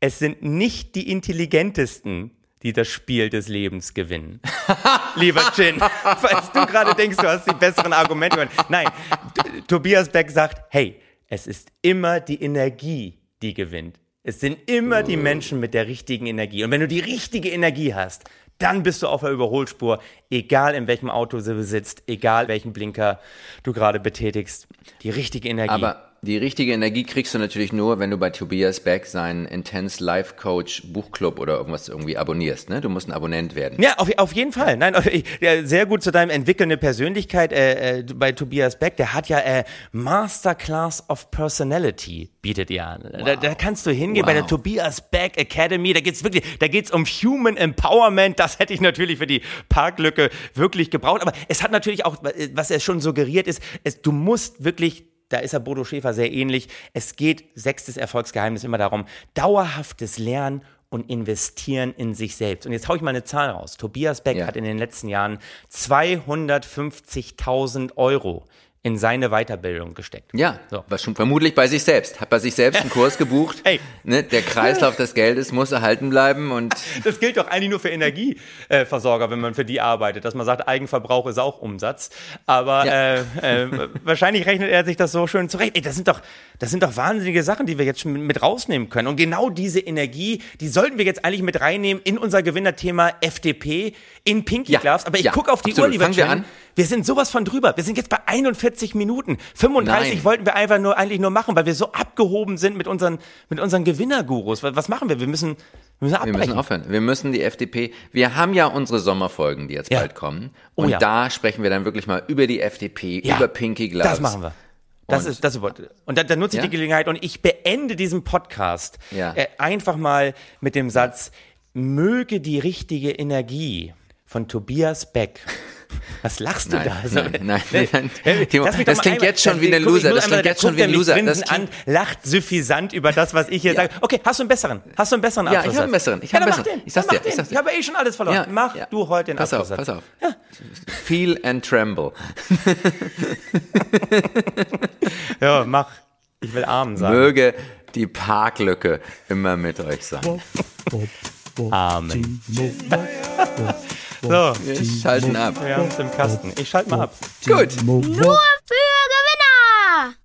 es sind nicht die intelligentesten, die das Spiel des Lebens gewinnen. Lieber Chin, falls du gerade denkst, du hast die besseren Argumente. Nein, Tobias Beck sagt, hey, es ist immer die Energie, die gewinnt. Es sind immer die Menschen mit der richtigen Energie. Und wenn du die richtige Energie hast, dann bist du auf der Überholspur, egal in welchem Auto du sitzt, egal welchen Blinker du gerade betätigst. Die richtige Energie. Aber die richtige Energie kriegst du natürlich nur, wenn du bei Tobias Beck seinen Intense Life Coach Buchclub oder irgendwas irgendwie abonnierst. Ne? Du musst ein Abonnent werden. Ja, auf, auf jeden Fall. Nein, auf- ja, sehr gut zu deinem entwickelnde Persönlichkeit äh, äh, bei Tobias Beck. Der hat ja äh, Masterclass of Personality bietet er an. Da, da kannst du hingehen bei der Wow. Tobias Beck Academy. Da geht's wirklich, da geht's um Human Empowerment. Das hätte ich natürlich für die Parklücke wirklich gebraucht. Aber es hat natürlich auch, was er schon suggeriert ist, es, du musst wirklich da ist er Bodo Schäfer sehr ähnlich. Es geht, sechstes Erfolgsgeheimnis, immer darum, dauerhaftes Lernen und investieren in sich selbst. Und jetzt hau ich mal eine Zahl raus. Tobias Beck Ja. hat in den letzten Jahren 250.000 Euro in seine Weiterbildung gesteckt. Ja, So. was schon vermutlich bei sich selbst. Hat bei sich selbst einen Kurs gebucht. Ey. Ne, der Kreislauf des Geldes muss erhalten bleiben und Das gilt doch eigentlich nur für Energieversorger, wenn man für die arbeitet, dass man sagt, Eigenverbrauch ist auch Umsatz. Aber Ja. äh, äh, wahrscheinlich rechnet er sich das so schön zurecht. Ey, das sind doch, das sind doch wahnsinnige Sachen, die wir jetzt schon mit rausnehmen können. Und genau diese Energie, die sollten wir jetzt eigentlich mit reinnehmen in unser Gewinnerthema FDP in Pinky Ja. Gloves. Aber ich Ja. gucke auf die Absolut. Uhr, lieber Fangen wir an. Wir sind sowas von drüber. Wir sind jetzt bei 41 Minuten. 35 Nein. wollten wir einfach nur eigentlich nur machen, weil wir so abgehoben sind mit unseren mit unseren Gewinnergurus. Was machen wir? Wir müssen wir müssen wir abbrechen. müssen aufhören. Wir müssen die FDP, wir haben ja unsere Sommerfolgen, die jetzt Ja. bald kommen. Oh Und ja. da sprechen wir dann wirklich mal über die FDP, über Pinky Gloves. Das machen wir. Das Und- ist das ist, und dann, dann nutze ich Ja? die Gelegenheit und ich beende diesen Podcast Ja. äh, einfach mal mit dem Satz: Möge die richtige Energie von Tobias Beck. Was lachst du Nein, da? Also, nein, nein, nein. Hey, Timo, das klingt einmal- jetzt schon dann- wie eine ich Loser, das klingt jetzt schon wie ein Loser. Das grinsend an, lacht suffisant über das, was ich hier sage. Okay, hast du einen besseren? Hast du einen besseren Ja, ich Abschlusssatz? hab einen besseren, ich ja, hab einen besseren. den. Ich sag's dir, ich sag's dir. Ich habe eh schon alles verloren. Ja, mach ja. du heute den Pass auf, Abschlusssatz. pass auf. Feel and tremble. Ja, mach. Ich will arm sein. Möge die Parklücke immer mit euch sein. Amen. so, wir schalten ab. Wir haben es im Kasten. Ich schalte mal ab. Gut. Nur für Gewinner!